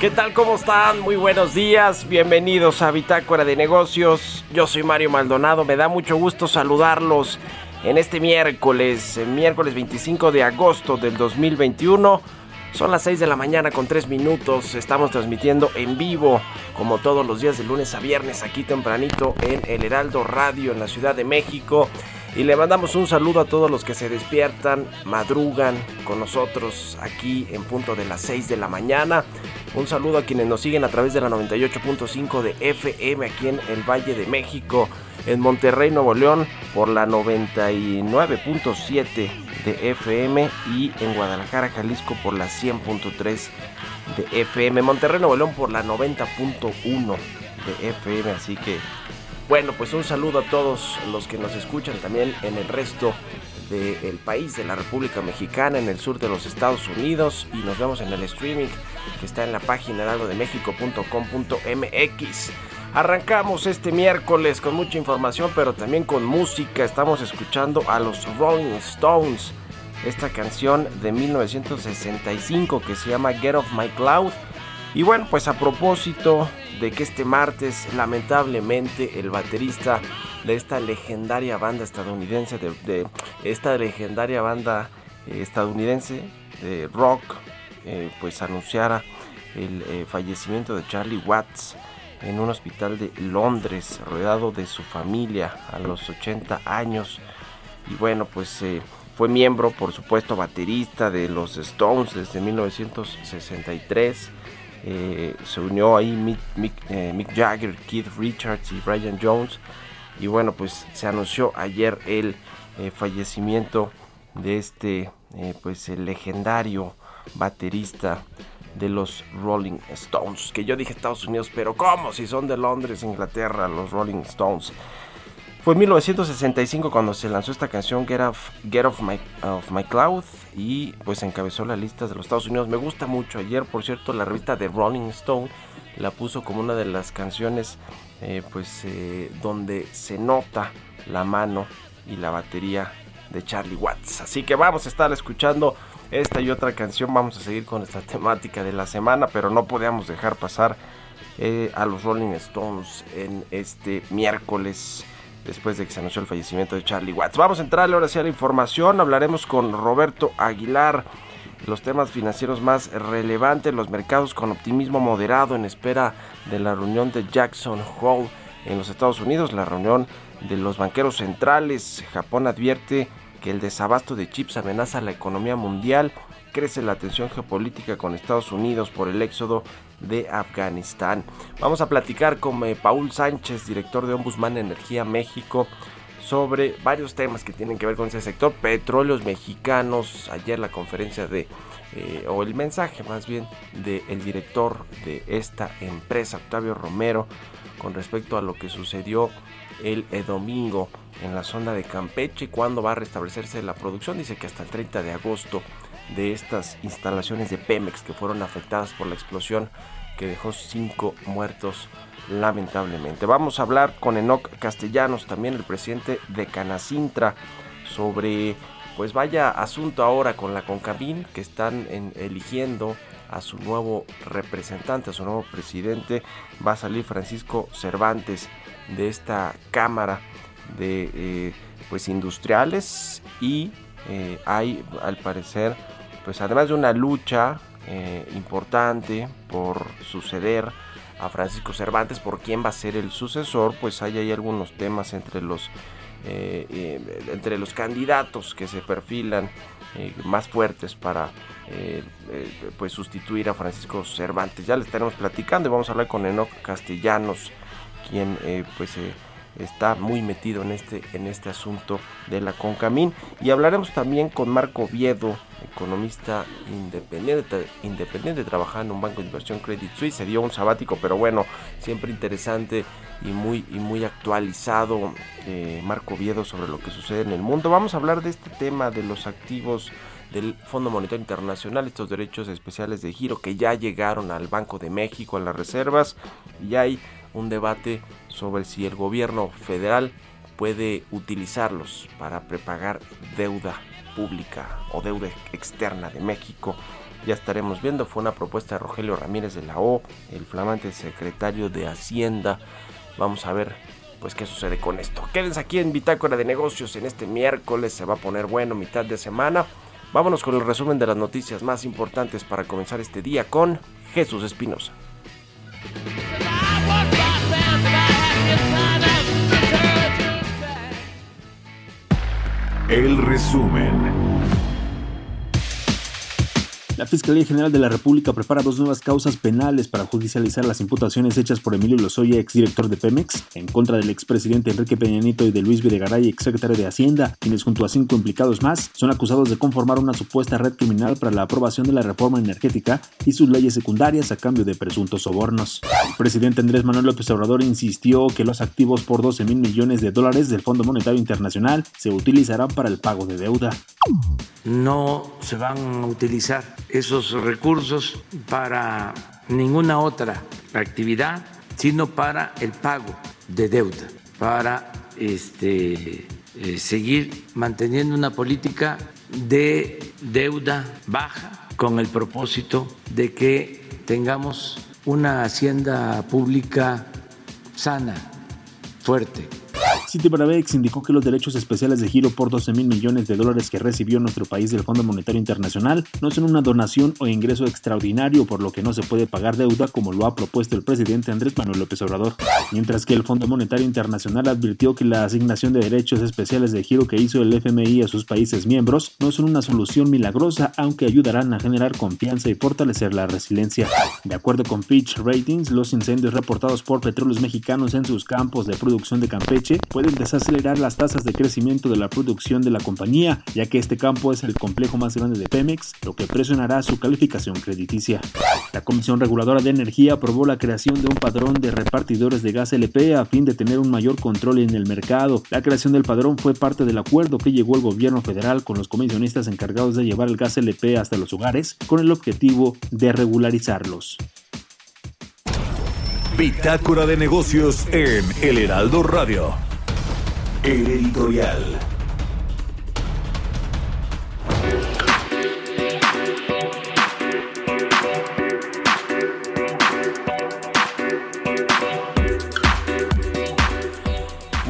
¿Qué tal? ¿Cómo están? Muy buenos días. Bienvenidos a Bitácora de Negocios. Yo soy Mario Maldonado. Me da mucho gusto saludarlos en este miércoles, miércoles 25 de agosto del 2021. Son las 6 de la mañana con 3 minutos. Estamos transmitiendo en vivo, como todos los días de lunes a viernes, aquí tempranito en El Heraldo Radio en la Ciudad de México. Y le mandamos un saludo a todos los que se despiertan, madrugan con nosotros aquí en punto de las 6 de la mañana. Un saludo a quienes nos siguen a través de la 98.5 de FM aquí en el Valle de México, en Monterrey, Nuevo León por la 99.7 de FM y en Guadalajara, Jalisco por la 100.3 de FM. Monterrey, Nuevo León por la 90.1 de FM, así que bueno, pues un saludo a todos los que nos escuchan también en el resto del país, de la República Mexicana, en el sur de los Estados Unidos y nos vemos en el streaming que está en la página heraldodemexico.com.mx. Arrancamos este miércoles con mucha información, pero también con música. Estamos escuchando a los Rolling Stones, esta canción de 1965 que se llama Get Off My Cloud. Y bueno, pues a propósito de que este martes lamentablemente el baterista de esta legendaria banda estadounidense, de, esta legendaria banda eh, estadounidense de rock, eh, pues anunciara el eh, fallecimiento de Charlie Watts en un hospital de Londres, rodeado de su familia a los 80 años. Y bueno, pues fue miembro, por supuesto, baterista de los Stones desde 1963 eh, se unió ahí eh, Mick, Jagger, Keith Richards y Brian Jones. Y bueno, pues se anunció ayer el eh, fallecimiento de este, pues el legendario baterista de los Rolling Stones. Que yo dije Estados Unidos, pero ¿cómo? Si son de Londres, Inglaterra, los Rolling Stones. Fue en 1965 cuando se lanzó esta canción Get Off, Get Off, My, My Cloud y pues encabezó la lista de los Estados Unidos. Me gusta mucho. Ayer, por cierto, la revista de Rolling Stone la puso como una de las canciones eh, pues eh, donde se nota la mano y la batería de Charlie Watts. Así que vamos a estar escuchando esta y otra canción. Vamos a seguir con esta temática de la semana, pero no podíamos dejar pasar eh, a los Rolling Stones en este miércoles después de que se anunció el fallecimiento de Charlie Watts. Vamos a entrarle ahora sí la información, hablaremos con Roberto Aguilar, los temas financieros más relevantes, los mercados con optimismo moderado en espera de la reunión de Jackson Hole en los Estados Unidos, la reunión de los banqueros centrales. Japón advierte que el desabasto de chips amenaza la economía mundial crece la tensión geopolítica con Estados Unidos por el éxodo de Afganistán. Vamos a platicar con eh, Paul Sánchez, director de Ombudsman Energía México, sobre varios temas que tienen que ver con ese sector. Petróleos mexicanos, ayer la conferencia de, eh, o el mensaje más bien, del director de esta empresa, Octavio Romero, con respecto a lo que sucedió el eh, domingo en la zona de Campeche. ¿Cuándo va a restablecerse la producción? Dice que hasta el 30 de agosto de estas instalaciones de Pemex que fueron afectadas por la explosión que dejó cinco muertos lamentablemente. Vamos a hablar con Enoc Castellanos, también el presidente de Canacintra, sobre pues vaya asunto ahora con la Concabín que están eligiendo a su nuevo representante, a su nuevo presidente. Va a salir Francisco Cervantes de esta Cámara de eh, pues industriales y eh, hay al parecer pues además de una lucha eh, importante por suceder a Francisco Cervantes, por quién va a ser el sucesor, pues hay ahí algunos temas entre los entre los candidatos que se perfilan más fuertes para pues sustituir a Francisco Cervantes. Ya le estaremos platicando y vamos a hablar con Enoch Castellanos, quien pues está muy metido en este, en este asunto de la Concamín. Y hablaremos también con Marco Viedo, economista independiente, independiente, trabajando en un banco de inversión Credit Suisse. Se dio un sabático, pero bueno, siempre interesante y muy, y muy actualizado. Eh, Marco Viedo sobre lo que sucede en el mundo. Vamos a hablar de este tema de los activos del Fondo Monetario Internacional, estos derechos especiales de giro que ya llegaron al Banco de México, a las reservas, y hay un debate sobre si el gobierno federal puede utilizarlos para prepagar deuda pública o deuda externa de México. Ya estaremos viendo, fue una propuesta de Rogelio Ramírez de la O, el flamante secretario de Hacienda. Vamos a ver pues qué sucede con esto. Quédense aquí en Bitácora de Negocios en este miércoles, se va a poner bueno mitad de semana. Vámonos con el resumen de las noticias más importantes para comenzar este día con Jesús Espinosa. El resumen. La Fiscalía General de la República prepara dos nuevas causas penales para judicializar las imputaciones hechas por Emilio Lozoya, exdirector de Pemex, en contra del expresidente Enrique Peña Nieto y de Luis Videgaray, exsecretario de Hacienda, quienes junto a cinco implicados más son acusados de conformar una supuesta red criminal para la aprobación de la reforma energética y sus leyes secundarias a cambio de presuntos sobornos. El presidente Andrés Manuel López Obrador insistió que los activos por 12 mil millones de dólares del Fondo Monetario Internacional se utilizarán para el pago de deuda. No se van a utilizar esos recursos para ninguna otra actividad, sino para el pago de deuda, para este, eh, seguir manteniendo una política de deuda baja con el propósito de que tengamos una hacienda pública sana, fuerte Citibanamex indicó que los derechos especiales de giro por 12 mil millones de dólares que recibió nuestro país del Fondo Monetario Internacional no son una donación o ingreso extraordinario, por lo que no se puede pagar deuda como lo ha propuesto el presidente Andrés Manuel López Obrador. Mientras que el Fondo Monetario Internacional advirtió que la asignación de derechos especiales de giro que hizo el FMI a sus países miembros no son una solución milagrosa, aunque ayudarán a generar confianza y fortalecer la resiliencia. De acuerdo con Fitch Ratings, los incendios reportados por petróleos mexicanos en sus campos de producción de Campeche pueden desacelerar las tasas de crecimiento de la producción de la compañía, ya que este campo es el complejo más grande de Pemex, lo que presionará su calificación crediticia. La Comisión Reguladora de Energía aprobó la creación de un padrón de repartidores de gas LP a fin de tener un mayor control en el mercado. La creación del padrón fue parte del acuerdo que llegó el gobierno federal con los comisionistas encargados de llevar el gas LP hasta los hogares con el objetivo de regularizarlos. Bitácora de negocios en El Heraldo Radio. El editorial.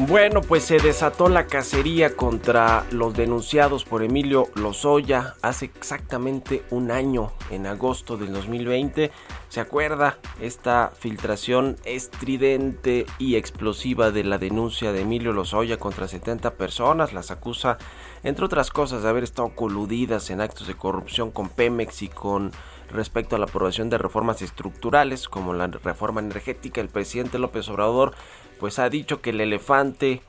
Bueno, pues se desató la cacería contra los denunciados por Emilio Lozoya hace exactamente un año, en agosto del 2020. ¿Se acuerda esta filtración estridente y explosiva de la denuncia de Emilio Lozoya contra 70 personas? Las acusa, entre otras cosas, de haber estado coludidas en actos de corrupción con Pemex y con respecto a la aprobación de reformas estructurales como la reforma energética. El presidente López Obrador pues ha dicho que el elefante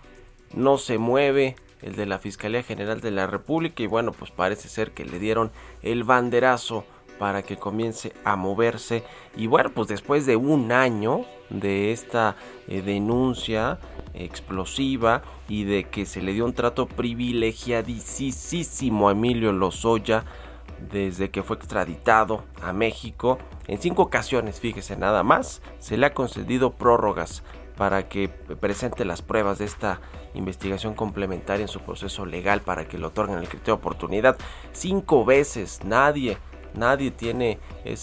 no se mueve, el de la Fiscalía General de la República y bueno, pues parece ser que le dieron el banderazo para que comience a moverse. Y bueno, pues después de un año de esta eh, denuncia explosiva y de que se le dio un trato privilegiadísimo a Emilio Lozoya desde que fue extraditado a México, en cinco ocasiones, fíjese nada más, se le ha concedido prórrogas para que presente las pruebas de esta investigación complementaria en su proceso legal para que le otorguen el criterio de oportunidad. Cinco veces nadie, nadie tiene eh,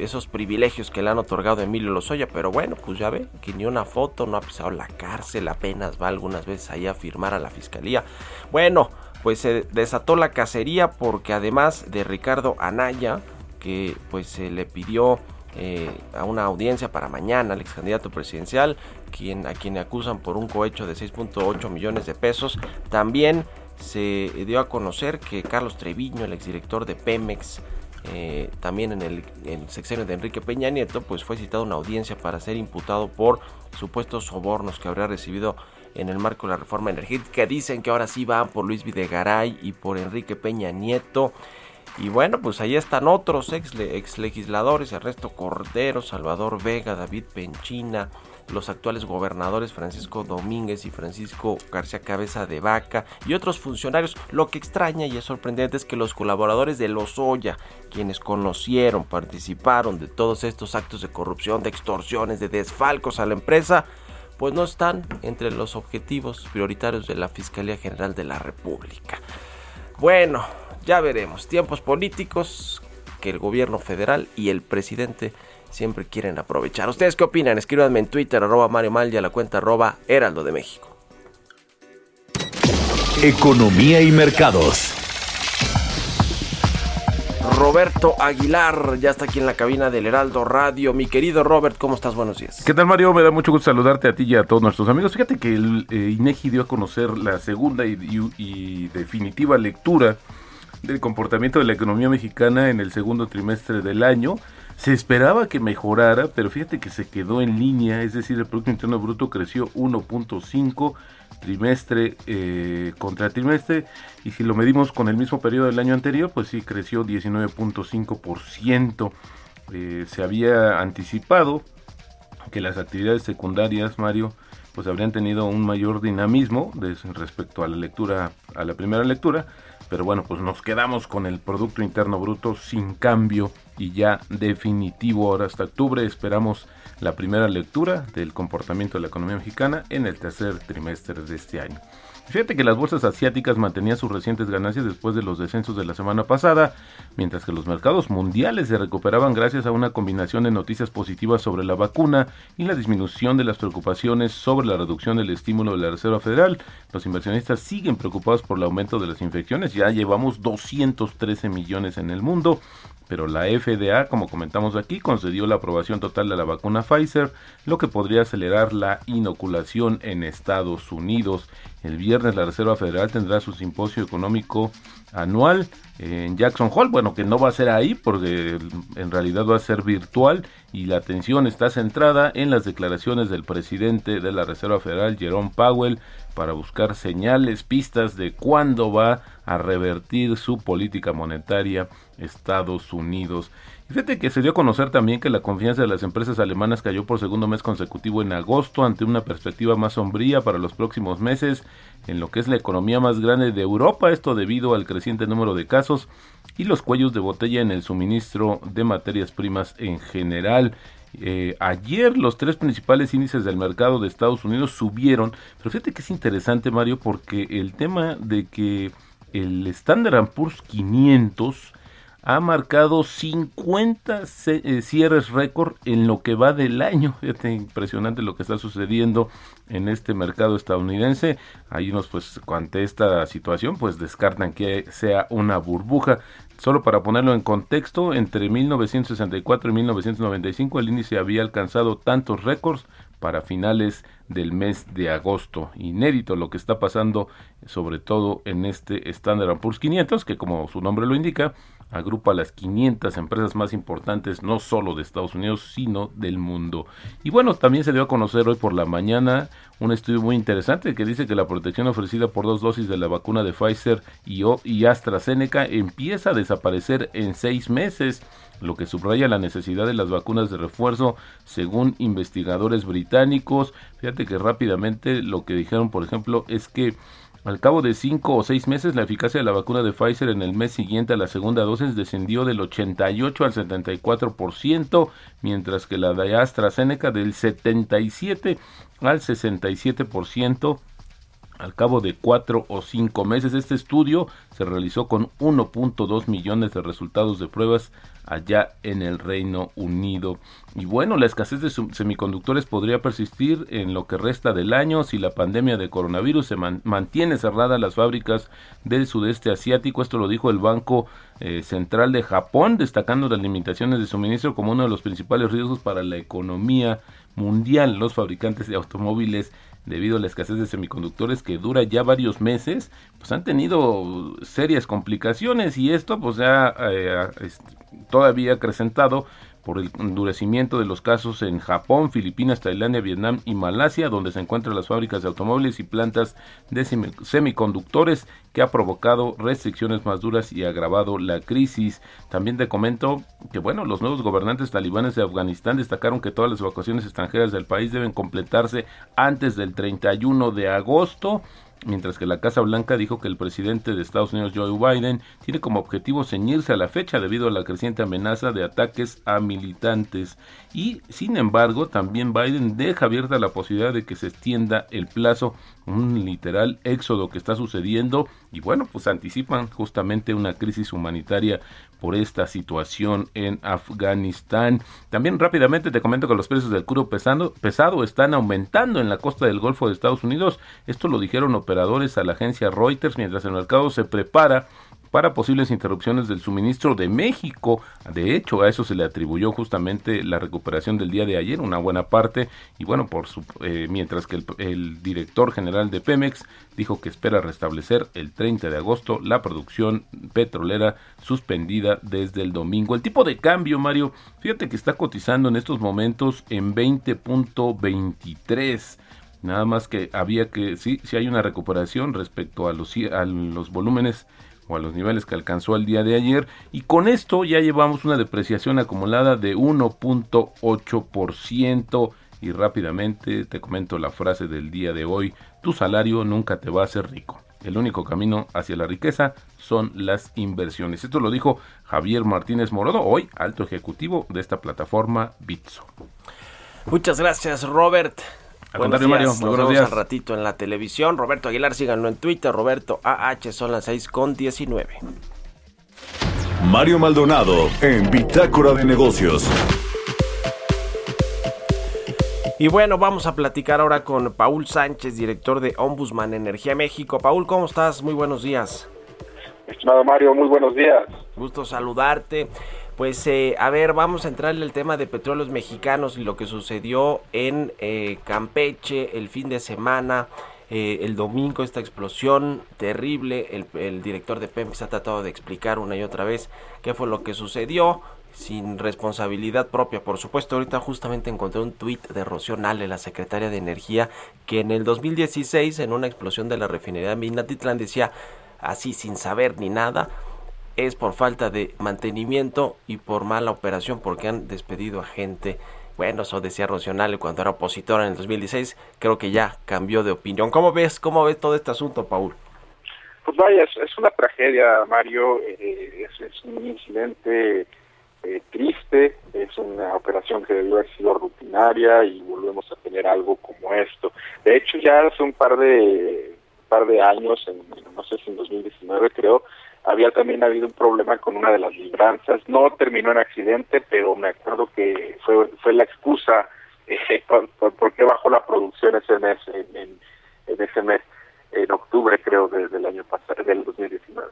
esos privilegios que le han otorgado Emilio Lozoya, pero bueno, pues ya ve que ni una foto, no ha pisado la cárcel, apenas va algunas veces ahí a firmar a la fiscalía. Bueno, pues se desató la cacería porque además de Ricardo Anaya, que pues se le pidió eh, a una audiencia para mañana al ex candidato presidencial, quien, a quien acusan por un cohecho de 6.8 millones de pesos. También se dio a conocer que Carlos Treviño, el exdirector de Pemex, eh, también en el, sexenio de Enrique Peña Nieto, pues fue citado a una audiencia para ser imputado por supuestos sobornos que habría recibido en el marco de la reforma energética. Dicen que ahora sí van por Luis Videgaray y por Enrique Peña Nieto. Y bueno, pues ahí están otros ex, ex legisladores, Ernesto Cordero, Salvador Vega, David Penchina, los actuales gobernadores Francisco Domínguez y Francisco García Cabeza de Vaca y otros funcionarios. Lo que extraña y es sorprendente es que los colaboradores de Lozoya, quienes conocieron, participaron de todos estos actos de corrupción, de extorsiones, de desfalcos a la empresa, pues no están entre los objetivos prioritarios de la Fiscalía General de la República. Bueno, ya veremos. Tiempos políticos que el gobierno federal y el presidente siempre quieren aprovechar. ¿Ustedes qué opinan? Escríbanme en Twitter, arroba Mario Mal y a la cuenta arroba Heraldo de México. Economía y mercados. Roberto Aguilar ya está aquí en la cabina del Heraldo Radio. Mi querido Robert, ¿cómo estás? Buenos días. ¿Qué tal, Mario? Me da mucho gusto saludarte a ti y a todos nuestros amigos. Fíjate que el eh, INEGI dio a conocer la segunda y definitiva lectura del comportamiento de la economía mexicana en el segundo trimestre del año. Se esperaba que mejorara, pero fíjate que se quedó en línea, es decir, el Producto Interno Bruto creció 1.5 trimestre eh, contra trimestre y si lo medimos con el mismo periodo del año anterior, pues sí creció 19.5%. Eh, se había anticipado que las actividades secundarias, Mario, pues habrían tenido un mayor dinamismo respecto a la lectura, a la primera lectura, pero bueno, pues nos quedamos con el Producto Interno Bruto sin cambio y ya definitivo. Ahora hasta octubre esperamos la primera lectura del comportamiento de la economía mexicana en el tercer trimestre de este año. Fíjate que las bolsas asiáticas mantenían sus recientes ganancias después de los descensos de la semana pasada, mientras que los mercados mundiales se recuperaban gracias a una combinación de noticias positivas sobre la vacuna y la disminución de las preocupaciones sobre la reducción del estímulo de la Reserva Federal. Los inversionistas siguen preocupados por el aumento de las infecciones, ya llevamos 213 millones en el mundo pero la FDA, como comentamos aquí, concedió la aprobación total de la vacuna Pfizer, lo que podría acelerar la inoculación en Estados Unidos. El viernes la Reserva Federal tendrá su simposio económico anual en Jackson Hole, bueno, que no va a ser ahí porque en realidad va a ser virtual y la atención está centrada en las declaraciones del presidente de la Reserva Federal, Jerome Powell, para buscar señales, pistas de cuándo va a revertir su política monetaria Estados Unidos. Fíjate que se dio a conocer también que la confianza de las empresas alemanas cayó por segundo mes consecutivo en agosto ante una perspectiva más sombría para los próximos meses en lo que es la economía más grande de Europa, esto debido al creciente número de casos y los cuellos de botella en el suministro de materias primas en general. Eh, ayer los tres principales índices del mercado de Estados Unidos subieron, pero fíjate que es interesante Mario porque el tema de que el Standard Poor's 500 ha marcado 50 eh, cierres récord en lo que va del año. Fíjate, impresionante lo que está sucediendo en este mercado estadounidense. Hay unos, pues, ante esta situación, pues descartan que sea una burbuja. Solo para ponerlo en contexto, entre 1964 y 1995 el índice había alcanzado tantos récords para finales del mes de agosto. Inédito lo que está pasando, sobre todo en este Standard Poor's 500, que como su nombre lo indica, agrupa las 500 empresas más importantes, no solo de Estados Unidos, sino del mundo. Y bueno, también se dio a conocer hoy por la mañana un estudio muy interesante que dice que la protección ofrecida por dos dosis de la vacuna de Pfizer y, y AstraZeneca empieza a desaparecer en seis meses lo que subraya la necesidad de las vacunas de refuerzo según investigadores británicos. Fíjate que rápidamente lo que dijeron, por ejemplo, es que al cabo de cinco o seis meses, la eficacia de la vacuna de Pfizer en el mes siguiente a la segunda dosis descendió del 88 al 74%, mientras que la de AstraZeneca del 77 al 67% al cabo de cuatro o cinco meses. Este estudio se realizó con 1.2 millones de resultados de pruebas allá en el Reino Unido. Y bueno, la escasez de semiconductores podría persistir en lo que resta del año si la pandemia de coronavirus se mantiene cerrada las fábricas del sudeste asiático. Esto lo dijo el Banco eh, Central de Japón, destacando las limitaciones de suministro como uno de los principales riesgos para la economía mundial. Los fabricantes de automóviles debido a la escasez de semiconductores que dura ya varios meses, pues han tenido serias complicaciones y esto pues ya eh, todavía acrecentado por el endurecimiento de los casos en Japón, Filipinas, Tailandia, Vietnam y Malasia, donde se encuentran las fábricas de automóviles y plantas de semiconductores que ha provocado restricciones más duras y agravado la crisis. También te comento que bueno, los nuevos gobernantes talibanes de Afganistán destacaron que todas las evacuaciones extranjeras del país deben completarse antes del 31 de agosto mientras que la Casa Blanca dijo que el presidente de Estados Unidos, Joe Biden, tiene como objetivo ceñirse a la fecha debido a la creciente amenaza de ataques a militantes. Y, sin embargo, también Biden deja abierta la posibilidad de que se extienda el plazo, un literal éxodo que está sucediendo, y bueno, pues anticipan justamente una crisis humanitaria por esta situación en Afganistán. También rápidamente te comento que los precios del crudo pesado, pesado están aumentando en la costa del Golfo de Estados Unidos. Esto lo dijeron operadores a la agencia Reuters mientras el mercado se prepara para posibles interrupciones del suministro de México. De hecho, a eso se le atribuyó justamente la recuperación del día de ayer, una buena parte. Y bueno, por su, eh, mientras que el, director general de Pemex dijo que espera restablecer el 30 de agosto la producción petrolera suspendida desde el domingo. El tipo de cambio, Mario, fíjate que está cotizando en estos momentos en 20.23. Nada más que había que, sí, sí hay una recuperación respecto a los volúmenes o a los niveles que alcanzó el día de ayer y con esto ya llevamos una depreciación acumulada de 1.8% y rápidamente te comento la frase del día de hoy, tu salario nunca te va a hacer rico. El único camino hacia la riqueza son las inversiones. Esto lo dijo Javier Martínez Morodo, hoy alto ejecutivo de esta plataforma Bitso. Muchas gracias, Robert. Al Mario. Muy Nos buenos días. al ratito en la televisión. Roberto Aguilar, síganlo en Twitter. Roberto AH, son las 6 con 19. Mario Maldonado en Bitácora de Negocios. Y bueno, vamos a platicar ahora con Paul Sánchez, director de Ombudsman Energía México. Paul, ¿cómo estás? Muy buenos días. Estimado Mario, muy buenos días. Gusto saludarte. Pues eh, a ver, vamos a entrar en el tema de petróleos mexicanos y lo que sucedió en eh, Campeche el fin de semana. Eh, el domingo esta explosión terrible, el, el, director de Pemex ha tratado de explicar una y otra vez qué fue lo que sucedió, sin responsabilidad propia, por supuesto. Ahorita justamente encontré un tuit de Rocío Nale, la secretaria de Energía, que en el 2016, en una explosión de la refinería de Minatitlán, decía así sin saber ni nada, es por falta de mantenimiento y por mala operación porque han despedido a gente. Bueno, eso decía Rocional cuando era opositor en el 2016. Creo que ya cambió de opinión. ¿Cómo ves, cómo ves todo este asunto, Paul? Pues vaya, es, una tragedia, Mario. Eh, es, un incidente eh, triste. Es una operación que debió haber sido rutinaria y volvemos a tener algo como esto. De hecho, ya hace un par de par de años, en, no sé si en 2019 creo, había también habido un problema con una de las libranzas. No terminó en accidente, pero me acuerdo que fue, fue la excusa eh, por, qué bajó la producción ese mes, en, en, ese mes, en octubre creo del año pasado, del 2019.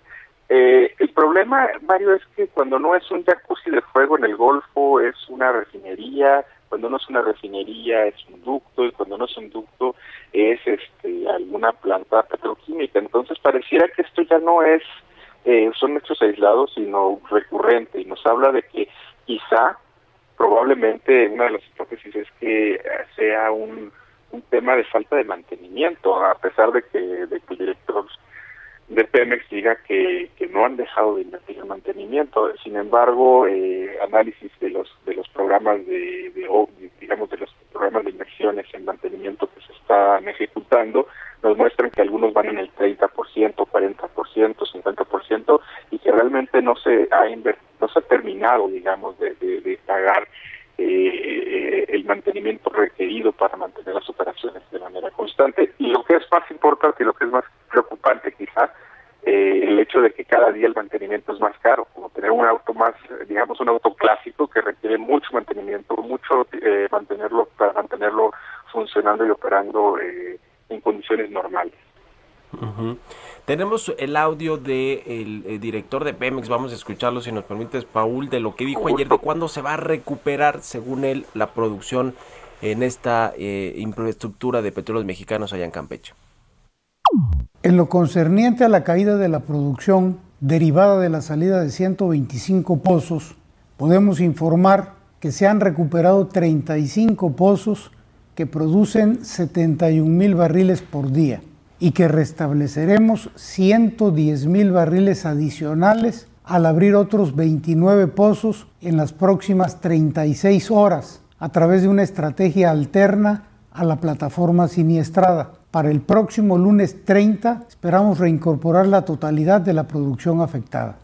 Eh, el problema, Mario, es que cuando no es un jacuzzi de fuego en el Golfo, es una refinería, cuando no es una refinería es un ducto y cuando no es un ducto es este alguna planta petroquímica. Entonces pareciera que esto ya no es eh, son hechos aislados, sino recurrente, y nos habla de que quizá, probablemente, una de las hipótesis es que sea un, un tema de falta de mantenimiento, a pesar de que, de que el director de Pemex diga que, que no han dejado de invertir en mantenimiento. Sin embargo, eh, análisis de los de los programas de, de, digamos de los programas de inversiones en mantenimiento que se están ejecutando nos muestran que algunos van en el 30%, 40%, 50% y que realmente no se ha no se ha terminado, digamos, de, de pagar eh, el mantenimiento requerido para mantener las operaciones de manera constante. Y lo que es más importante y lo que es más preocupante quizá, eh, el hecho de que cada día el mantenimiento es más caro, como tener un auto más, digamos, un auto clásico que requiere mucho mantenimiento, mucho eh, mantenerlo para mantenerlo funcionando y operando eh, en condiciones normales. Tenemos el audio del de director de Pemex, vamos a escucharlo si nos permites, Paul, de lo que dijo ayer, de cuándo se va a recuperar, según él, la producción en esta infraestructura de petróleos mexicanos allá en Campeche. En lo concerniente a la caída de la producción derivada de la salida de 125 pozos, podemos informar que se han recuperado 35 pozos que producen 71 mil barriles por día y que restableceremos 110 mil barriles adicionales al abrir otros 29 pozos en las próximas 36 horas a través de una estrategia alterna a la plataforma siniestrada. Para el próximo lunes 30 esperamos reincorporar la totalidad de la producción afectada.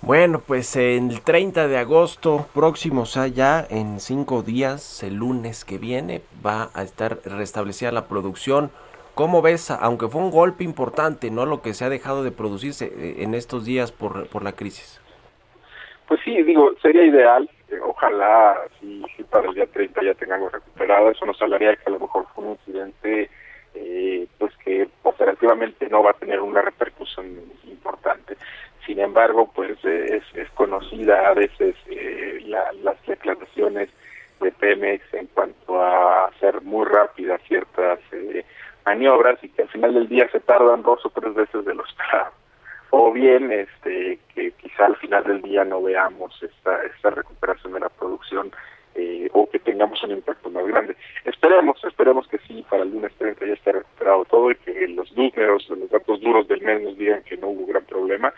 Bueno, pues el 30 de agosto próximo, o sea, ya en cinco días, el lunes que viene, va a estar restablecida la producción ¿Cómo ves, aunque fue un golpe importante, no lo que se ha dejado de producirse eh, en estos días por, por la crisis? Pues sí, digo, sería ideal, eh, ojalá si, para el día 30 ya tengamos recuperado, eso nos hablaría de que a lo mejor fue un incidente eh, pues que operativamente no va a tener una repercusión importante. Sin embargo, pues es, es conocida a veces las declaraciones de Pemex en cuanto a hacer muy rápidas ciertas maniobras y que al final del día se tardan dos o tres veces de los esperado. O bien este que quizá al final del día no veamos esta, esta recuperación de la producción eh, o que tengamos un impacto más grande. Esperemos, esperemos que sí, para el lunes 30 ya esté recuperado todo y que los números, los datos duros del mes nos digan que no hubo gran problema,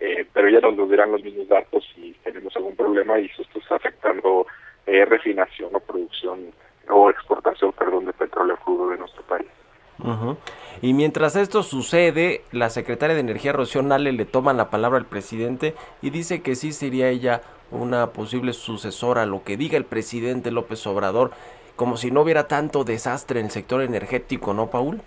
eh, pero ya nos dirán los mismos datos si tenemos algún problema y eso está afectando eh, refinación o producción o exportación, perdón, de petróleo crudo de nuestro país. Y mientras esto sucede, la secretaria de Energía Rocío Nale le toma la palabra al presidente y dice que sí sería ella una posible sucesora lo que diga el presidente López Obrador, como si no hubiera tanto desastre en el sector energético, ¿no, Paul?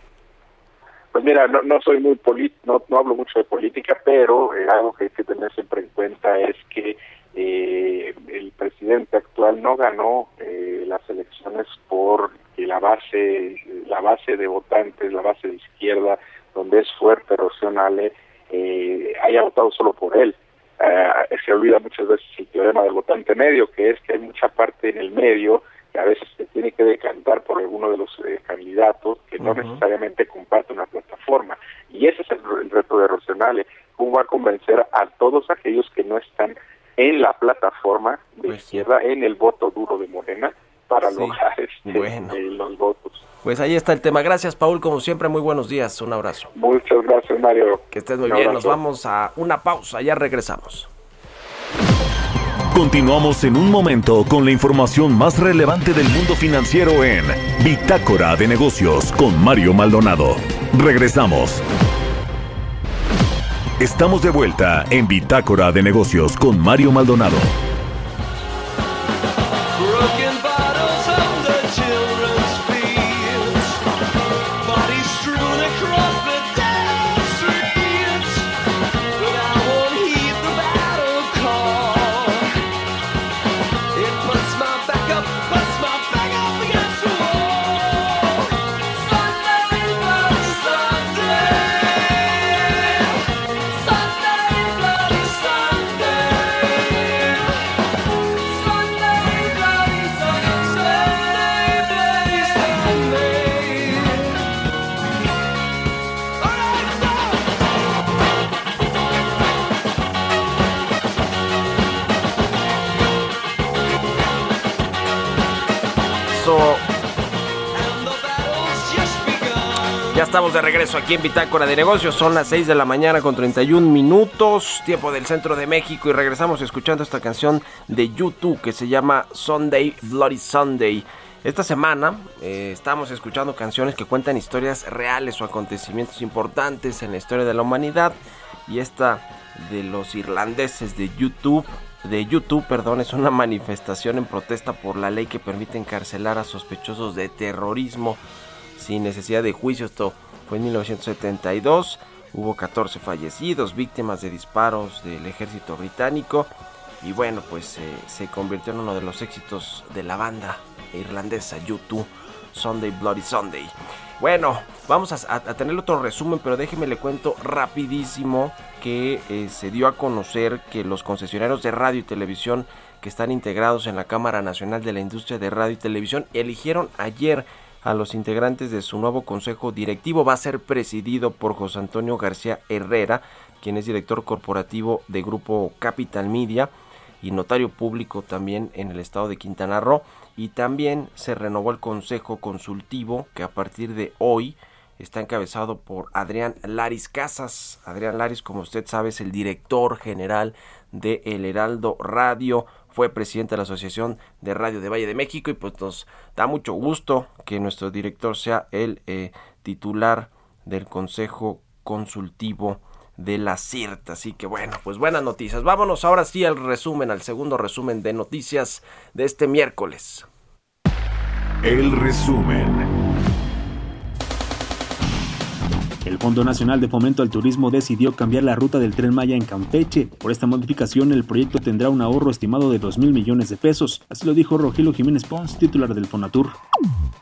Pues mira, no, no soy muy no, no hablo mucho de política, pero eh, algo que hay que tener siempre en cuenta es que eh, el presidente actual no ganó eh, las elecciones por la base, la base de votantes, la base de izquierda, donde es fuerte Rocionale, eh, haya votado solo por él. Eh, se olvida muchas veces el teorema del votante medio, que es que hay mucha parte en el medio que a veces se tiene que decantar por alguno de los eh, candidatos que no necesariamente comparte una plataforma. Y ese es el, reto de Rocionale, cómo va a convencer a todos aquellos que no están en la plataforma de pues izquierda, en el voto duro de Morena, para lograr este, eh, los votos. Pues ahí está el tema. Gracias, Paul. Como siempre, muy buenos días. Un abrazo. Muchas gracias, Mario. Que estés muy bien. Nos vamos a una pausa. Ya regresamos. Continuamos en un momento con la información más relevante del mundo financiero en Bitácora de Negocios con Mario Maldonado. Regresamos. Estamos de vuelta en Bitácora de Negocios con Mario Maldonado. Ya estamos de regreso aquí en Bitácora de Negocios. Son las 6 de la mañana con 31 minutos, tiempo del centro de México. Y regresamos escuchando esta canción de YouTube que se llama Sunday Bloody Sunday. Esta semana eh, estamos escuchando canciones que cuentan historias reales o acontecimientos importantes en la historia de la humanidad. Y esta de los irlandeses de YouTube de YouTube, perdón, es una manifestación en protesta por la ley que permite encarcelar a sospechosos de terrorismo sin necesidad de juicio. Esto fue en 1972. Hubo 14 fallecidos, víctimas de disparos del ejército británico. Y bueno, pues eh, se convirtió en uno de los éxitos de la banda irlandesa YouTube, Sunday Bloody Sunday. Bueno, vamos a, tener otro resumen, pero déjeme le cuento rapidísimo que eh, se dio a conocer que los concesionarios de radio y televisión que están integrados en la Cámara Nacional de la Industria de Radio y Televisión eligieron ayer a los integrantes de su nuevo consejo directivo. Va a ser presidido por José Antonio García Herrera, quien es director corporativo de Grupo Capital Media y notario público también en el estado de Quintana Roo. Y también se renovó el consejo consultivo que a partir de hoy está encabezado por Adrián Laris Casas. Adrián Laris, como usted sabe, es el director general de El Heraldo Radio fue presidente de la Asociación de Radio de Valle de México y pues nos da mucho gusto que nuestro director sea el eh, titular del Consejo Consultivo de la CIRT. Así que bueno, pues buenas noticias. Vámonos ahora sí al resumen, al segundo resumen de noticias de este miércoles. El resumen. El Fondo Nacional de Fomento al Turismo decidió cambiar la ruta del tren Maya en Campeche. Por esta modificación, el proyecto tendrá un ahorro estimado de 2 mil millones de pesos. Así lo dijo Rogelio Jiménez Pons, titular del Fonatur.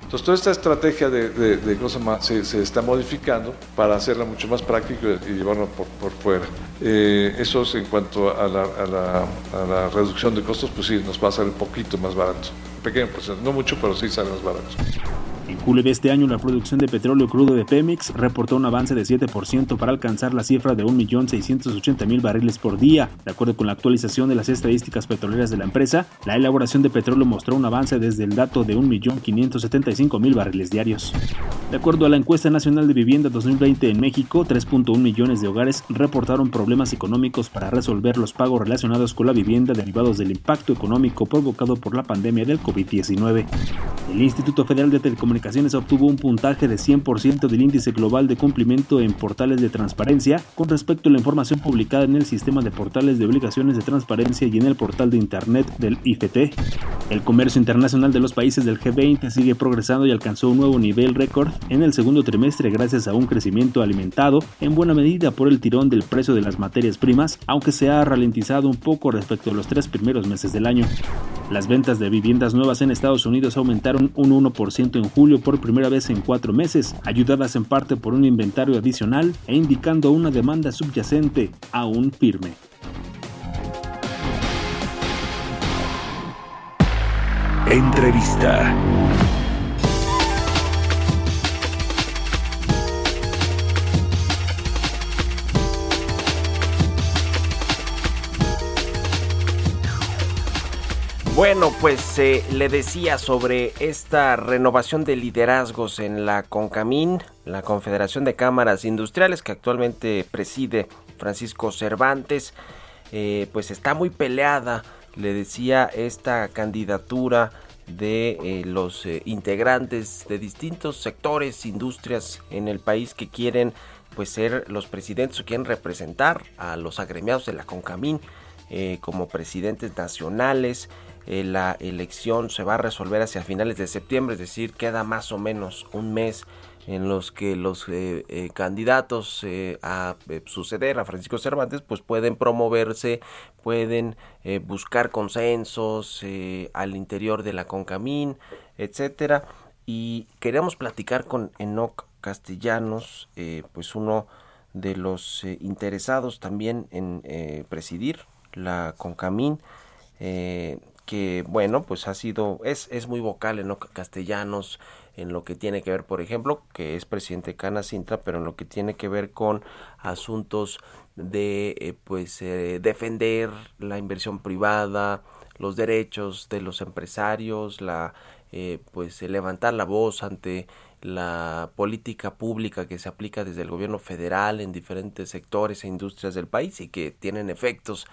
Entonces, toda esta estrategia de, de, se, se, está modificando para hacerla mucho más práctica y llevarla por, fuera. Eh, eso en cuanto a la, reducción de costos, pues sí, nos va a salir un poquito más barato. Pequeño porcentaje, no mucho, pero sí sale más barato. En julio de este año, la producción de petróleo crudo de Pemex reportó un avance de 7% para alcanzar la cifra de 1.680.000 barriles por día. De acuerdo con la actualización de las estadísticas petroleras de la empresa, la elaboración de petróleo mostró un avance desde el dato de 1.575.000 barriles diarios. De acuerdo a la encuesta nacional de vivienda 2020 en México, 3.1 millones de hogares reportaron problemas económicos para resolver los pagos relacionados con la vivienda derivados del impacto económico provocado por la pandemia del COVID-19. El Instituto Federal de Telecomunicaciones obtuvo un puntaje de 100% del índice global de cumplimiento en portales de transparencia con respecto a la información publicada en el sistema de portales de obligaciones de transparencia y en el portal de Internet del IFT. El comercio internacional de los países del G20 sigue progresando y alcanzó un nuevo nivel récord en el segundo trimestre gracias a un crecimiento alimentado en buena medida por el tirón del precio de las materias primas, aunque se ha ralentizado un poco respecto a los tres primeros meses del año. Las ventas de viviendas nuevas en Estados Unidos aumentaron un 1% en julio por primera vez en cuatro meses, ayudadas en parte por un inventario adicional e indicando una demanda subyacente aún firme. Entrevista. Bueno, pues eh, le decía sobre esta renovación de liderazgos en la CONCAMIN, la Confederación de Cámaras Industriales que actualmente preside Francisco Cervantes, eh, pues está muy peleada, le decía, esta candidatura de eh, los integrantes de distintos sectores, industrias en el país que quieren pues ser los presidentes o quieren representar a los agremiados de la CONCAMIN como presidentes nacionales. Eh, la elección se va a resolver hacia finales de septiembre, es decir, queda más o menos un mes en los que los eh, eh, candidatos a suceder a Francisco Cervantes pues pueden promoverse, pueden buscar consensos al interior de la Concamín, etcétera. Y queremos platicar con Enoc Castellanos, pues uno de los interesados también en presidir la Concamín que bueno pues ha sido es, es muy vocal en lo castellanos en lo que tiene que ver por ejemplo que es presidente Cana Sintra pero en lo que tiene que ver con asuntos de eh, pues eh, defender la inversión privada los derechos de los empresarios, la eh, pues levantar la voz ante la política pública que se aplica desde el gobierno federal en diferentes sectores e industrias del país y que tienen efectos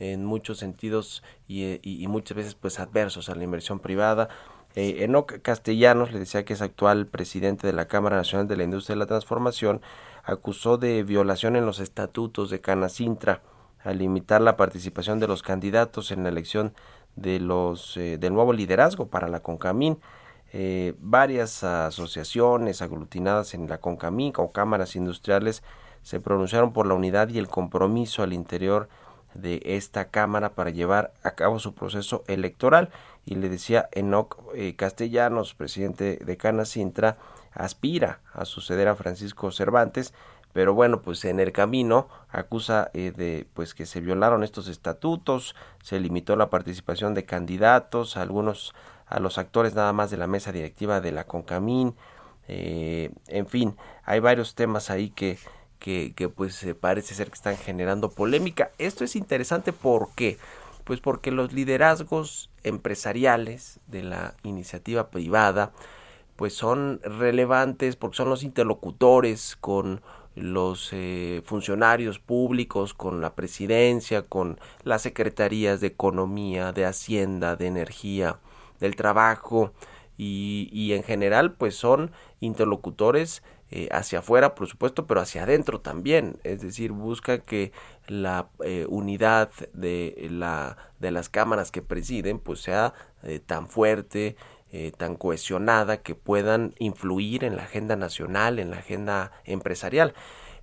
en muchos sentidos y, muchas veces pues adversos a la inversión privada. Eh, Enoc Castellanos, le decía que es actual presidente de la Cámara Nacional de la Industria de la Transformación, acusó de violación en los estatutos de Canacintra al limitar la participación de los candidatos en la elección de los eh, del nuevo liderazgo para la CONCAMIN. Eh, varias asociaciones aglutinadas en la CONCAMIN o cámaras industriales se pronunciaron por la unidad y el compromiso al interior esta Cámara para llevar a cabo su proceso electoral. Y le decía Enoc eh, Castellanos, presidente de Cana Sintra, aspira a suceder a Francisco Cervantes, pero bueno, pues en el camino acusa eh, de pues que se violaron estos estatutos, se limitó la participación de candidatos, algunos a los actores nada más de la mesa directiva de la Concamín, eh, en fin, hay varios temas ahí que que, que pues parece ser que están generando polémica. Esto es interesante porque pues porque los liderazgos empresariales de la iniciativa privada pues son relevantes porque son los interlocutores con los eh, funcionarios públicos, con la presidencia, con las secretarías de economía, de hacienda, de energía, del trabajo y, y en general pues son interlocutores eh, hacia afuera, por supuesto, pero hacia adentro también. Es decir, busca que la eh, unidad de, la, de las cámaras que presiden pues sea eh, tan fuerte, tan cohesionada, que puedan influir en la agenda nacional, en la agenda empresarial.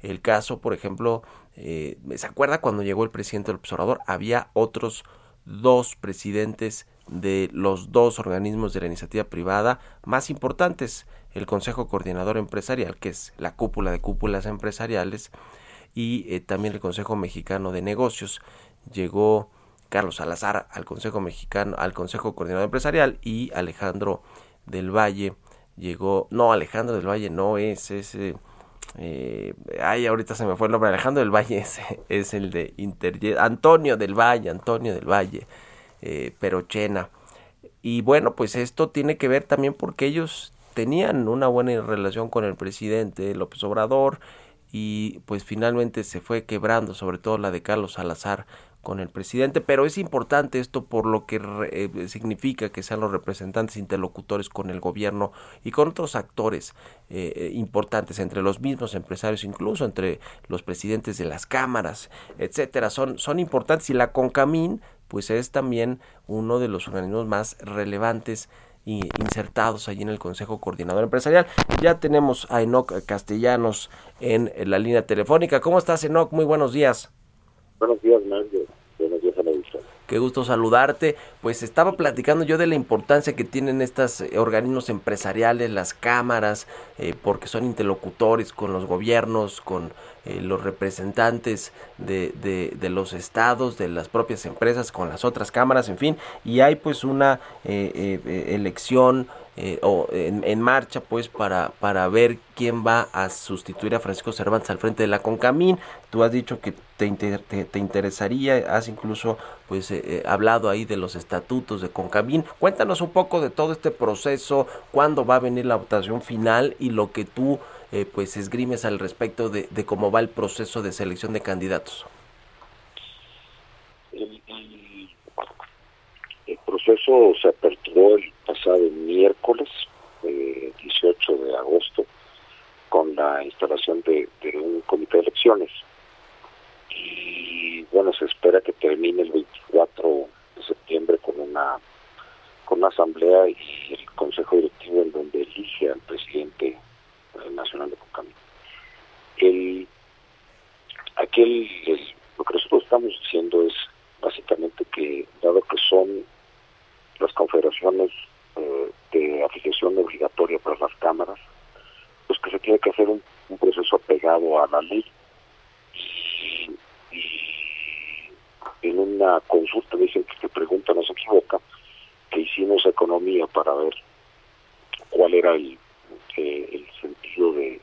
El caso, por ejemplo, ¿se acuerda cuando llegó el presidente del observador? Había otros dos presidentes de los dos organismos de la iniciativa privada más importantes, el Consejo Coordinador Empresarial, que es la cúpula de cúpulas empresariales, y eh, también el Consejo Mexicano de Negocios. Llegó Carlos Salazar al Consejo Mexicano, al Consejo Coordinador Empresarial y Alejandro del Valle llegó, no, Alejandro del Valle no es ese, eh, ay, ahorita se me fue el nombre, Alejandro del Valle es, es el de Inter, Antonio del Valle, Antonio del Valle, eh, Perochena. Y bueno, pues esto tiene que ver también porque ellos tenían una buena relación con el presidente López Obrador y pues finalmente se fue quebrando, sobre todo la de Carlos Salazar con el presidente, pero es importante esto por lo que eh, significa que sean los representantes interlocutores con el gobierno y con otros actores eh, eh, importantes, entre los mismos empresarios, incluso entre los presidentes de las cámaras, etcétera, son, son importantes y la CONCAMIN pues es también uno de los organismos más relevantes insertados allí en el Consejo Coordinador Empresarial. Ya tenemos a Enoc Castellanos en la línea telefónica. ¿Cómo estás, Enoc? Muy buenos días. Buenos días, Mario. Buenos días, Qué gusto saludarte. Pues estaba platicando yo de la importancia que tienen estos eh, organismos empresariales, las cámaras, eh, porque son interlocutores con los gobiernos, con eh, los representantes de, de, los estados, de las propias empresas, con las otras cámaras, en fin, y hay pues una elección eh, o en, marcha pues para, para ver quién va a sustituir a Francisco Cervantes al frente de la Concamín. Tú has dicho que te, te, interesaría, has incluso pues eh, eh, hablado ahí de los estatutos de Concamín. Cuéntanos un poco de todo este proceso, cuándo va a venir la votación final y lo que tú pues esgrimes al respecto de, de, cómo va el proceso de selección de candidatos. El, proceso se aperturó el pasado miércoles, 18 eh, de agosto, con la instalación de, un comité de elecciones. Y bueno, se espera que termine el 24 de septiembre con una con una asamblea y el consejo directivo en donde elige al presidente eh, nacional de Concamino. El, aquel, lo que nosotros estamos diciendo es básicamente que, dado que son las confederaciones eh, de afiliación obligatoria para las cámaras, pues que se tiene que hacer un, proceso apegado a la ley. Y, en una consulta dicen que esta pregunta no se equivoca, que hicimos economía para ver cuál era el, eh, el sentido de,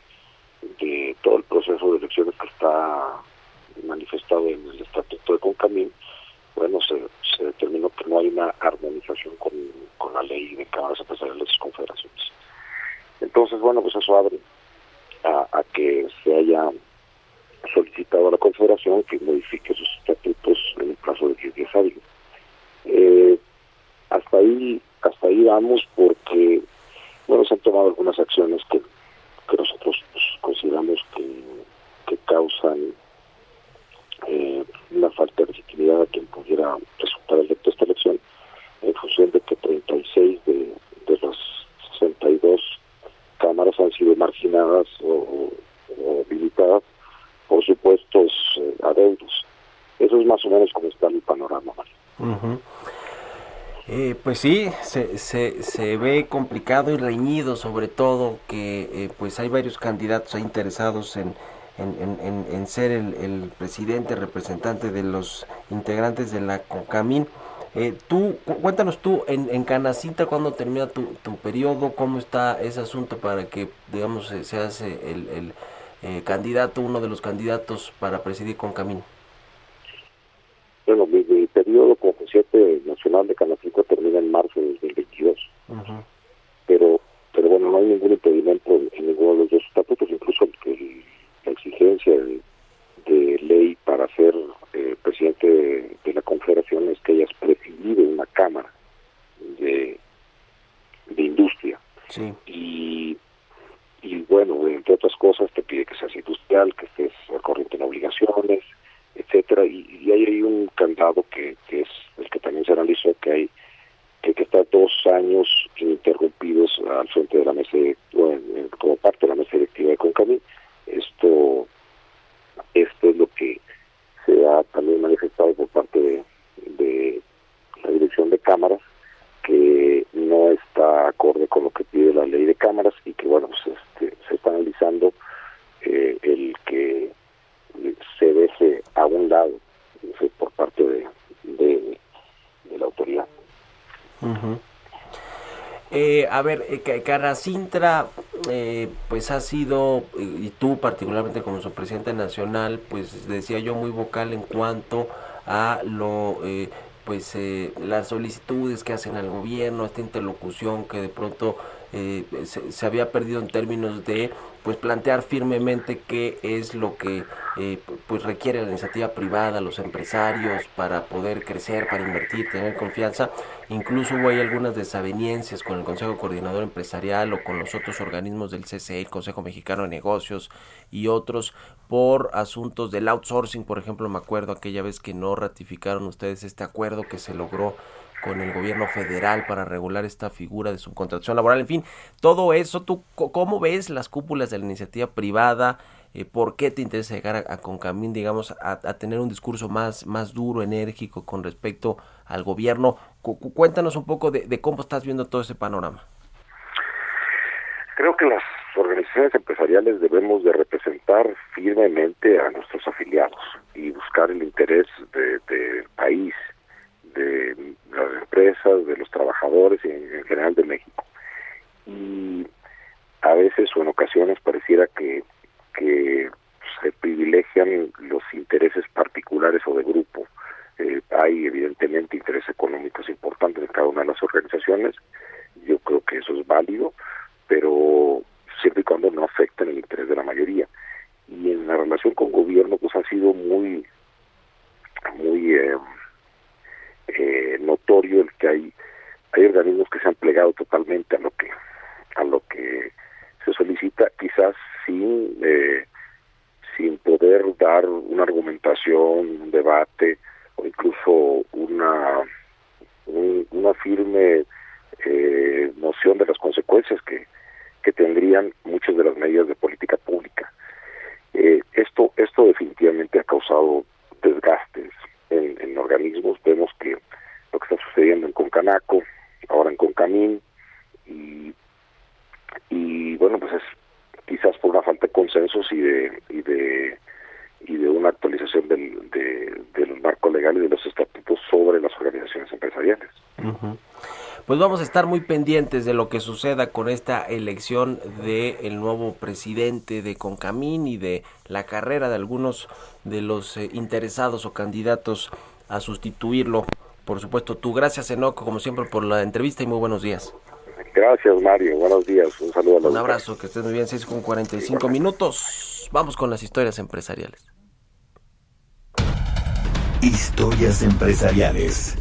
todo el proceso de elecciones que está manifestado en el estatuto de Concamín, bueno, se, se determinó que no hay una armonización con, la ley de cámaras empresariales y confederaciones. Entonces, bueno, pues eso abre a, que se haya solicitado a la Confederación que modifique sus estatutos en el plazo de 10 días hábiles. Eh, hasta ahí hasta ahí vamos porque bueno se han tomado algunas acciones que, que nosotros pues, consideramos que, que causan eh, una falta de legitimidad a quien pudiera resultar electo esta elección en función de que 36 de, de las 62 cámaras han sido marginadas o, habilitadas por supuestos eh, adeudos. Eso es más o menos como está el panorama. Eh, pues sí, se, se, se, ve complicado y reñido, sobre todo que eh, pues hay varios candidatos interesados en, en, en, ser el, presidente representante de los integrantes de la CONCAMIN. Eh, tú, cuéntanos tú, en, en Canacita, ¿cuándo termina tu, tu periodo? ¿Cómo está ese asunto para que, digamos, seas el, el candidato, uno de los candidatos para presidir CONCAMIN? 27 nacional de Canacinco termina en marzo de 2022. Uh -huh. Pero pero bueno, no hay ningún impedimento en ninguno de los dos estatutos, incluso el, la exigencia de, ley para ser eh, presidente de, la Confederación es que hayas presidido una Cámara de, de Industria. Y, y bueno, entre otras cosas, te pide que seas industrial, que estés al corriente en obligaciones, etcétera y, hay ahí un candado que, que, es el que también se analizó que hay que, que está dos años ininterrumpidos al frente de la mesa como parte de la mesa directiva de Concami esto esto es lo que se ha también manifestado por parte de, de la dirección de cámaras que no está acorde con lo que pide la ley de cámaras y que bueno pues este, se está analizando eh, el que se deje a un lado por parte de, la autoridad. Eh, a ver, eh, Caracintra, eh, pues ha sido, y tú particularmente como su presidente nacional, pues decía yo muy vocal en cuanto a lo, pues las solicitudes que hacen al gobierno, esta interlocución que de pronto se, se, había perdido en términos de pues plantear firmemente qué es lo que eh, pues requiere la iniciativa privada, los empresarios para poder crecer, para invertir, tener confianza. Incluso hubo ahí algunas desavenencias con el Consejo Coordinador Empresarial o con los otros organismos del CCE, el Consejo Mexicano de Negocios y otros por asuntos del outsourcing, por ejemplo, me acuerdo aquella vez que no ratificaron ustedes este acuerdo que se logró con el gobierno federal para regular esta figura de subcontratación laboral. En fin, todo eso, ¿tú cómo ves las cúpulas de la iniciativa privada? Eh, ¿Por qué te interesa llegar a, Concamín, digamos, a, tener un discurso más, más duro, enérgico con respecto al gobierno? cuéntanos un poco de, cómo estás viendo todo ese panorama. Creo que las organizaciones empresariales debemos de representar firmemente a nuestros afiliados y buscar el interés del de país de las empresas, de los trabajadores y en, general de México. Y a veces o en ocasiones pareciera que, se privilegian los intereses particulares o de grupo. Eh, hay evidentemente intereses económicos importantes en cada una de las organizaciones. Yo creo que eso es válido, pero siempre y cuando no afecten el interés de la mayoría. Y en la relación con gobierno, pues ha sido muy, muy eh, eh, notorio el que hay hay organismos que se han plegado totalmente a lo que a lo que se solicita quizás sin eh, sin poder dar una argumentación un debate o incluso una una firme eh, noción de las consecuencias que, que tendrían muchas de las medidas de política pública eh, esto esto definitivamente ha causado desgastes en, organismos. Vemos que lo que está sucediendo en Concanaco, ahora en Concamín, y, y bueno, pues es quizás por una falta de consensos y de, y de, y de una actualización del, del marco legal y de los estatutos sobre las organizaciones empresariales pues vamos a estar muy pendientes de lo que suceda con esta elección del el nuevo presidente de Concamín y de la carrera de algunos de los eh, interesados o candidatos a sustituirlo por supuesto tú. Gracias, Enoco, como siempre, por la entrevista y muy buenos días. Gracias, Mario. Buenos días. Un saludo a los Un abrazo, que estés muy bien. 6 con 45 minutos. Vamos con las historias empresariales. Historias empresariales.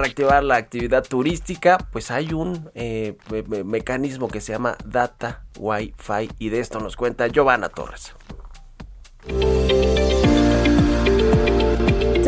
Reactivar la actividad turística? Pues hay un eh, me mecanismo que se llama Data Wi-Fi y de esto nos cuenta Giovanna Torres.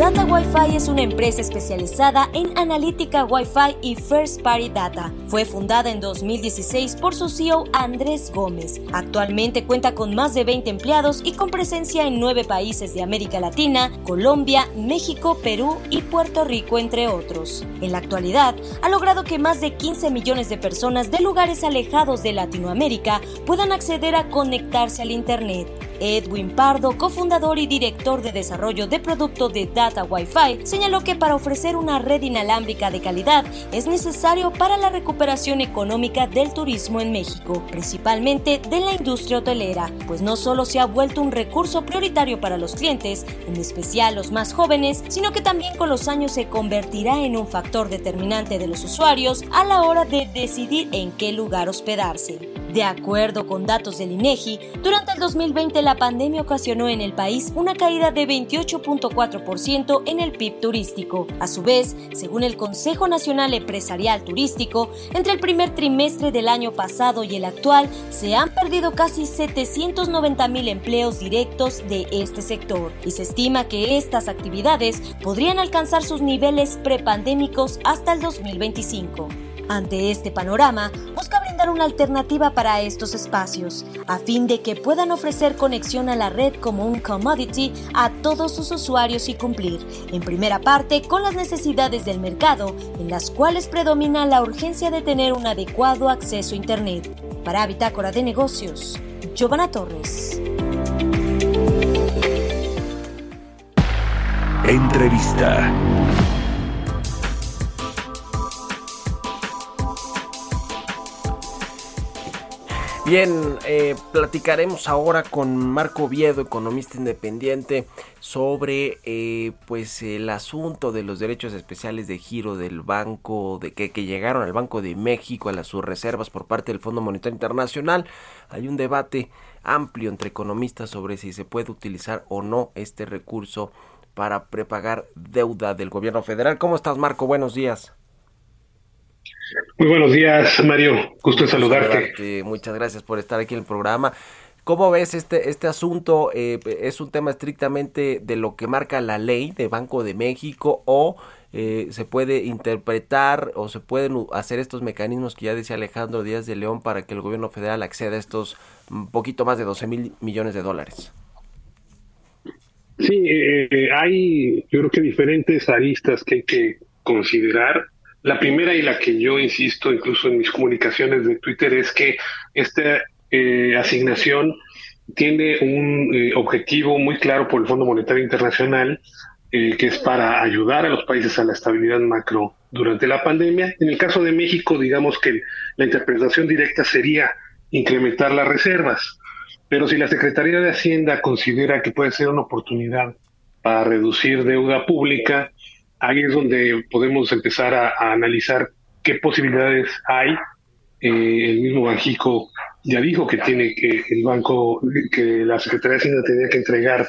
Data Wi-Fi es una empresa especializada en analítica Wi-Fi y First Party Data. Fue fundada en 2016 por su CEO Andrés Gómez. Actualmente cuenta con más de 20 empleados y con presencia en nueve países de América Latina, Colombia, México, Perú y Puerto Rico, entre otros. En la actualidad, ha logrado que más de 15 millones de personas de lugares alejados de Latinoamérica puedan acceder a conectarse al Internet. Edwin Pardo, cofundador y director de desarrollo de producto de Data Wi-Fi, señaló que para ofrecer una red inalámbrica de calidad es necesario para la recuperación económica del turismo en México, principalmente de la industria hotelera, pues no solo se ha vuelto un recurso prioritario para los clientes, en especial los más jóvenes, sino que también con los años se convertirá en un factor determinante de los usuarios a la hora de decidir en qué lugar hospedarse. De acuerdo con datos del INEGI, durante el 2020 la pandemia ocasionó en el país una caída de 28.4% en el PIB turístico. A su vez, según el Consejo Nacional Empresarial Turístico, entre el primer trimestre del año pasado y el actual se han perdido casi 790 mil empleos directos de este sector y se estima que estas actividades podrían alcanzar sus niveles prepandémicos hasta el 2025. Ante este panorama, busca brindar una alternativa para estos espacios, a fin de que puedan ofrecer conexión a la red como un commodity a todos sus usuarios y cumplir, en primera parte, con las necesidades del mercado, en las cuales predomina la urgencia de tener un adecuado acceso a Internet. Para Bitácora de Negocios, Giovanna Torres. Entrevista. Bien, eh, platicaremos ahora con Marco Viedo, economista independiente, sobre eh, pues el asunto de los derechos especiales de giro del banco, de que, que llegaron al Banco de México, a las sus reservas por parte del Fondo Monetario Internacional. Hay un debate amplio entre economistas sobre si se puede utilizar o no este recurso para prepagar deuda del gobierno federal. ¿Cómo estás, Marco? Buenos días. Muy buenos días, Mario. Gusto en saludarte. Muchas gracias por estar aquí en el programa. ¿Cómo ves este, este asunto? Eh, ¿Es un tema estrictamente de lo que marca la ley de Banco de México o eh, se puede interpretar o se pueden hacer estos mecanismos que ya decía Alejandro Díaz de León para que el gobierno federal acceda a estos un poquito más de 12 mil millones de dólares? Sí, eh, hay yo creo que diferentes aristas que hay que considerar. La primera y la que yo insisto incluso en mis comunicaciones de Twitter es que esta eh, asignación tiene un eh, objetivo muy claro por el Fondo Monetario Internacional, eh, que es para ayudar a los países a la estabilidad macro durante la pandemia. En el caso de México, digamos que la interpretación directa sería incrementar las reservas, pero si la Secretaría de Hacienda considera que puede ser una oportunidad para reducir deuda pública, ahí es donde podemos empezar a, analizar qué posibilidades hay. Eh, el mismo Banjico ya dijo que tiene que el banco, que la Secretaría de Hacienda tenía que entregar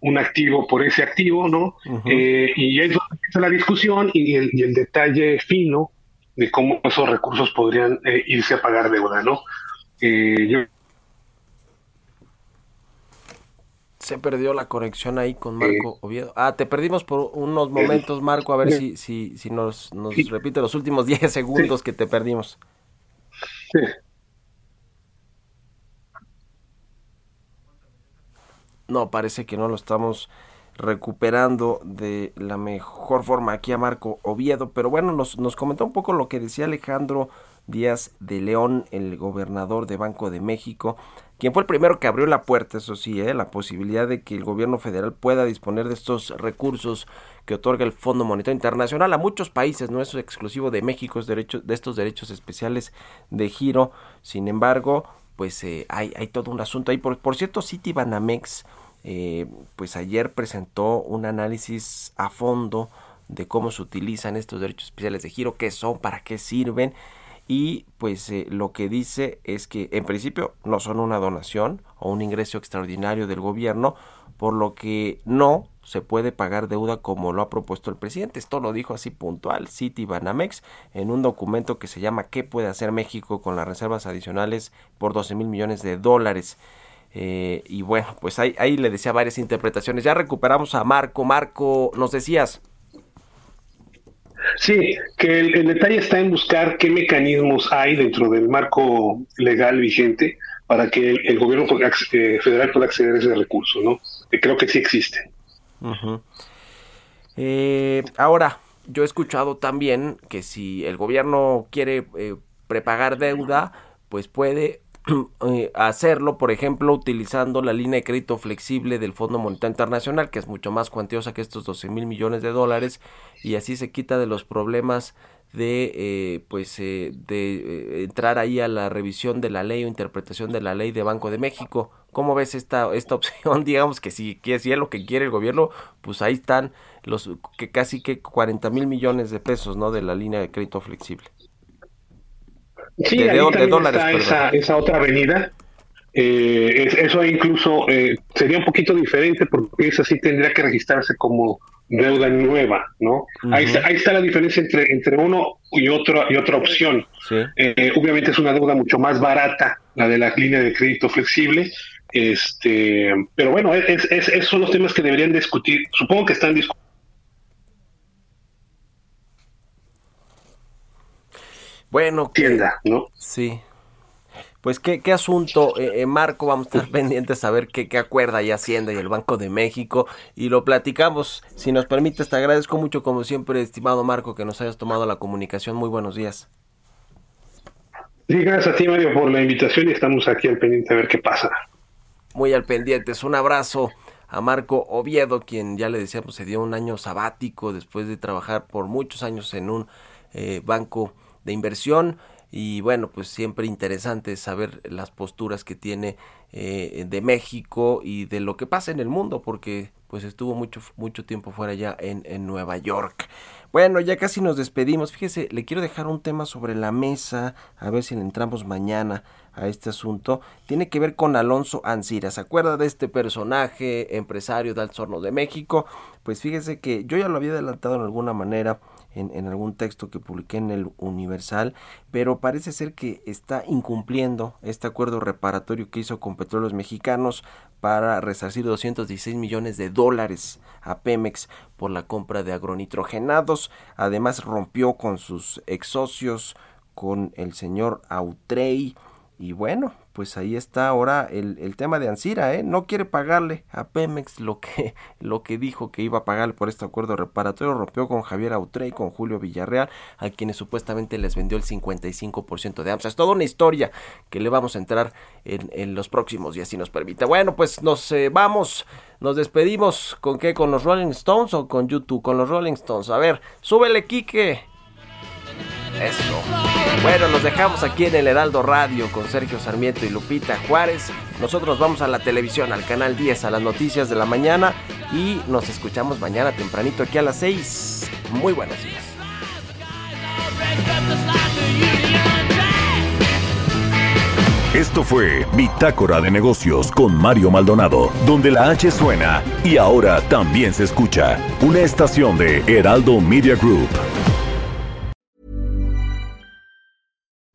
un activo por ese activo, ¿no? Eh, y ahí es donde empieza la discusión y el, y el, detalle fino de cómo esos recursos podrían eh, irse a pagar deuda, ¿no? yo se perdió la conexión ahí con Marco Oviedo. Ah, te perdimos por unos momentos, Marco, a ver si, si, si nos, nos repite los últimos 10 segundos que te perdimos. No, parece que no lo estamos recuperando de la mejor forma aquí a Marco Oviedo, pero bueno, nos, nos comentó un poco lo que decía Alejandro Díaz de León, el gobernador de Banco de México, quien fue el primero que abrió la puerta, eso sí, ¿eh? la posibilidad de que el gobierno federal pueda disponer de estos recursos que otorga el Fondo Monetario Internacional a muchos países, no es exclusivo de México, es de estos derechos especiales de giro. Sin embargo, pues eh, hay, hay, todo un asunto ahí. Por, por cierto, Citibanamex, eh, pues ayer presentó un análisis a fondo de cómo se utilizan estos derechos especiales de giro, qué son, para qué sirven. Y pues eh, lo que dice es que en principio no son una donación o un ingreso extraordinario del gobierno, por lo que no se puede pagar deuda como lo ha propuesto el presidente. Esto lo dijo así puntual City Banamex en un documento que se llama ¿Qué puede hacer México con las reservas adicionales por 12 mil millones de dólares? Eh, y bueno, pues ahí, ahí le decía varias interpretaciones. Ya recuperamos a Marco. Marco, nos decías. Sí, que el, detalle está en buscar qué mecanismos hay dentro del marco legal vigente para que el, gobierno eh, federal pueda acceder a ese recurso, ¿no? Creo que sí existe. Eh, ahora, yo he escuchado también que si el gobierno quiere eh, prepagar deuda, pues puede hacerlo, por ejemplo, utilizando la línea de crédito flexible del Fondo Monetario Internacional, que es mucho más cuantiosa que estos 12 mil millones de dólares, y así se quita de los problemas de eh, pues eh, de eh, entrar ahí a la revisión de la ley o interpretación de la ley de Banco de México. ¿Cómo ves esta esta opción? Digamos que si, que si es lo que quiere el gobierno, pues ahí están los que casi que 40 mil millones de pesos, ¿no? De la línea de crédito flexible. Sí, de, dólares, está esa, esa, otra avenida. eso incluso sería un poquito diferente porque esa sí tendría que registrarse como deuda nueva, ¿no? ahí, está, ahí, está, la diferencia entre, entre uno y, otro, y otra opción. Eh, obviamente es una deuda mucho más barata, la de la línea de crédito flexible, este, pero bueno, es, es, esos son los temas que deberían discutir. Supongo que están discutiendo. Bueno, tienda, ¿no? Sí, pues qué, qué asunto, eh, eh, Marco, vamos a estar pendientes a ver qué, qué acuerda y Hacienda y el Banco de México y lo platicamos. Si nos permites, te agradezco mucho como siempre, estimado Marco, que nos hayas tomado la comunicación. Muy buenos días. Sí, gracias a ti, Mario, por la invitación y estamos aquí al pendiente a ver qué pasa. Muy al pendiente, un abrazo a Marco Oviedo, quien ya le decíamos se dio un año sabático después de trabajar por muchos años en un eh, banco de inversión y bueno, pues siempre interesante saber las posturas que tiene eh, de México y de lo que pasa en el mundo, porque pues estuvo mucho, mucho tiempo fuera ya en, en Nueva York. Bueno, ya casi nos despedimos. Fíjese, le quiero dejar un tema sobre la mesa, a ver si le entramos mañana a este asunto. Tiene que ver con Alonso Ancira. ¿Se acuerda de este personaje, empresario de Alto Horno de México? Pues fíjese que yo ya lo había adelantado en alguna manera en, algún texto que publiqué en el Universal, pero parece ser que está incumpliendo este acuerdo reparatorio que hizo con Petróleos Mexicanos para resarcir 216 millones de dólares a Pemex por la compra de agronitrogenados. Además rompió con sus ex socios, con el señor Autrey, y bueno, pues ahí está ahora el, el, tema de Ansira, ¿eh? No quiere pagarle a Pemex lo que, lo que dijo que iba a pagar por este acuerdo reparatorio. Rompió con Javier Autre y con Julio Villarreal, a quienes supuestamente les vendió el 55% de AMSA. Es toda una historia que le vamos a entrar en, en los próximos días, si nos permite. Bueno, pues nos eh, vamos, nos despedimos. ¿Con qué? ¿Con los Rolling Stones o con YouTube? Con los Rolling Stones. A ver, súbele, Quique. Eso. Bueno, nos dejamos aquí en el Heraldo Radio con Sergio Sarmiento y Lupita Juárez. Nosotros vamos a la televisión, al canal 10, a las noticias de la mañana y nos escuchamos mañana tempranito aquí a las 6. Muy buenos días. Esto fue Bitácora de Negocios con Mario Maldonado, donde la H suena y ahora también se escucha. Una estación de Heraldo Media Group.